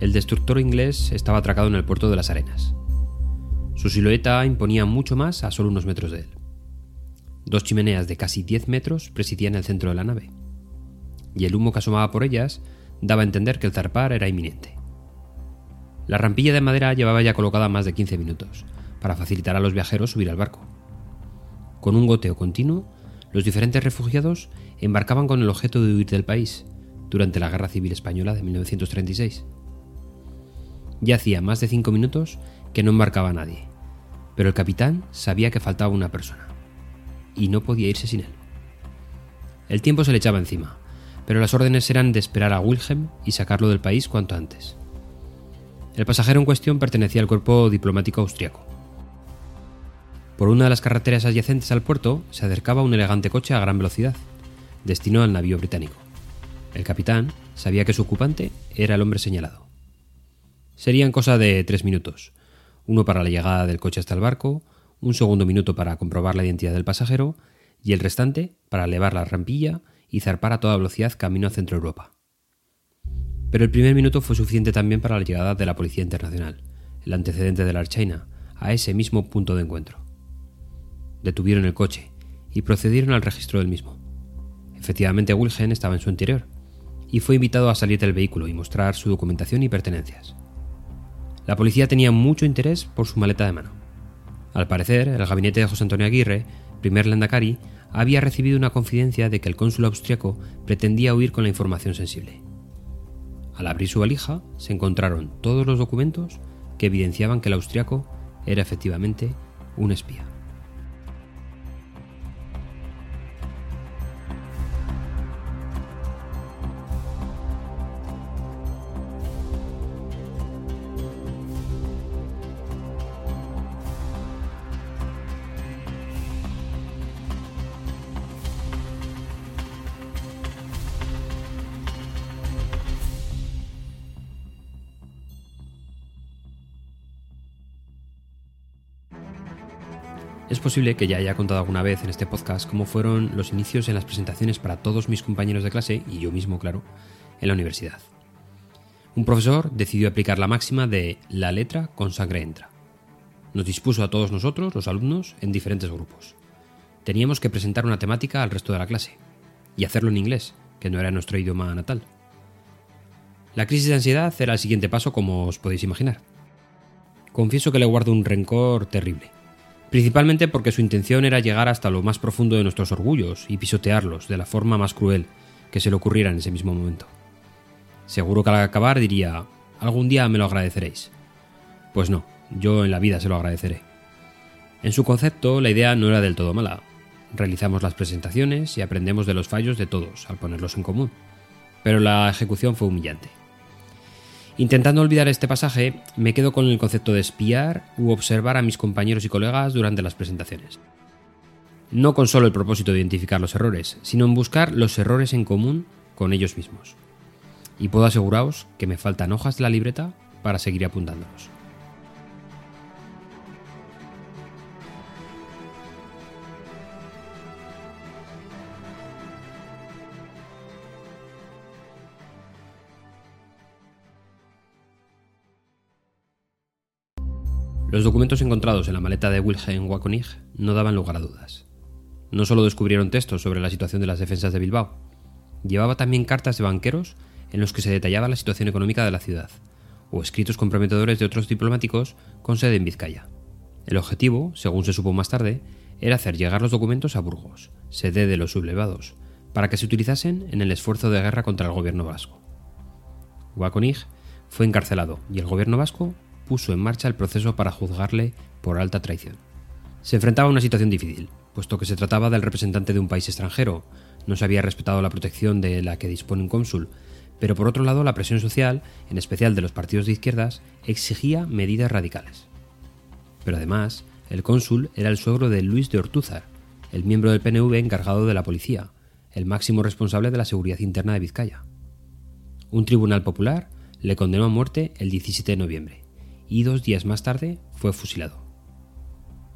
el destructor inglés estaba atracado en el puerto de las Arenas. Su silueta imponía mucho más a solo unos metros de él. Dos chimeneas de casi 10 metros presidían el centro de la nave, y el humo que asomaba por ellas daba a entender que el zarpar era inminente. La rampilla de madera llevaba ya colocada más de 15 minutos, para facilitar a los viajeros subir al barco. Con un goteo continuo, los diferentes refugiados embarcaban con el objeto de huir del país durante la Guerra Civil Española de 1936. Ya hacía más de cinco minutos que no embarcaba nadie, pero el capitán sabía que faltaba una persona, y no podía irse sin él. El tiempo se le echaba encima, pero las órdenes eran de esperar a Wilhelm y sacarlo del país cuanto antes. El pasajero en cuestión pertenecía al cuerpo diplomático austriaco. Por una de las carreteras adyacentes al puerto se acercaba un elegante coche a gran velocidad, destino al navío británico. El capitán sabía que su ocupante era el hombre señalado. Serían cosa de tres minutos, uno para la llegada del coche hasta el barco, un segundo minuto para comprobar la identidad del pasajero y el restante para elevar la rampilla y zarpar a toda velocidad camino a Centro Europa. Pero el primer minuto fue suficiente también para la llegada de la Policía Internacional, el antecedente de la Archaina, a ese mismo punto de encuentro. Detuvieron el coche y procedieron al registro del mismo. Efectivamente, Wilhelm estaba en su interior y fue invitado a salir del vehículo y mostrar su documentación y pertenencias. La policía tenía mucho interés por su maleta de mano. Al parecer, el gabinete de José Antonio Aguirre, primer landacari, había recibido una confidencia de que el cónsul austriaco pretendía huir con la información sensible. Al abrir su valija, se encontraron todos los documentos que evidenciaban que el austriaco era efectivamente un espía. Es posible que ya haya contado alguna vez en este podcast cómo fueron los inicios en las presentaciones para todos mis compañeros de clase, y yo mismo, claro, en la universidad. Un profesor decidió aplicar la máxima de la letra con sangre entra. Nos dispuso a todos nosotros, los alumnos, en diferentes grupos. Teníamos que presentar una temática al resto de la clase, y hacerlo en inglés, que no era nuestro idioma natal. La crisis de ansiedad era el siguiente paso, como os podéis imaginar. Confieso que le guardo un rencor terrible principalmente porque su intención era llegar hasta lo más profundo de nuestros orgullos y pisotearlos de la forma más cruel que se le ocurriera en ese mismo momento. Seguro que al acabar diría, algún día me lo agradeceréis. Pues no, yo en la vida se lo agradeceré. En su concepto, la idea no era del todo mala. Realizamos las presentaciones y aprendemos de los fallos de todos al ponerlos en común. Pero la ejecución fue humillante. Intentando olvidar este pasaje, me quedo con el concepto de espiar u observar a mis compañeros y colegas durante las presentaciones. No con solo el propósito de identificar los errores, sino en buscar los errores en común con ellos mismos. Y puedo aseguraros que me faltan hojas de la libreta para seguir apuntándolos. Los documentos encontrados en la maleta de Wilhelm Wakonig no daban lugar a dudas. No solo descubrieron textos sobre la situación de las defensas de Bilbao, llevaba también cartas de banqueros en los que se detallaba la situación económica de la ciudad, o escritos comprometedores de otros diplomáticos con sede en Vizcaya. El objetivo, según se supo más tarde, era hacer llegar los documentos a Burgos, sede de los sublevados, para que se utilizasen en el esfuerzo de guerra contra el gobierno vasco. Wakonig fue encarcelado y el gobierno vasco puso en marcha el proceso para juzgarle por alta traición. Se enfrentaba a una situación difícil, puesto que se trataba del representante de un país extranjero, no se había respetado la protección de la que dispone un cónsul, pero por otro lado la presión social, en especial de los partidos de izquierdas, exigía medidas radicales. Pero además, el cónsul era el suegro de Luis de Ortúzar, el miembro del PNV encargado de la policía, el máximo responsable de la seguridad interna de Vizcaya. Un tribunal popular le condenó a muerte el 17 de noviembre y dos días más tarde fue fusilado.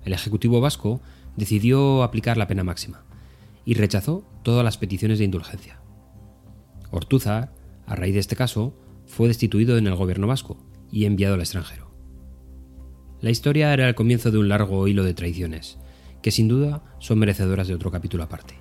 El Ejecutivo vasco decidió aplicar la pena máxima y rechazó todas las peticiones de indulgencia. Ortúzar, a raíz de este caso, fue destituido en el gobierno vasco y enviado al extranjero. La historia era el comienzo de un largo hilo de traiciones, que sin duda son merecedoras de otro capítulo aparte.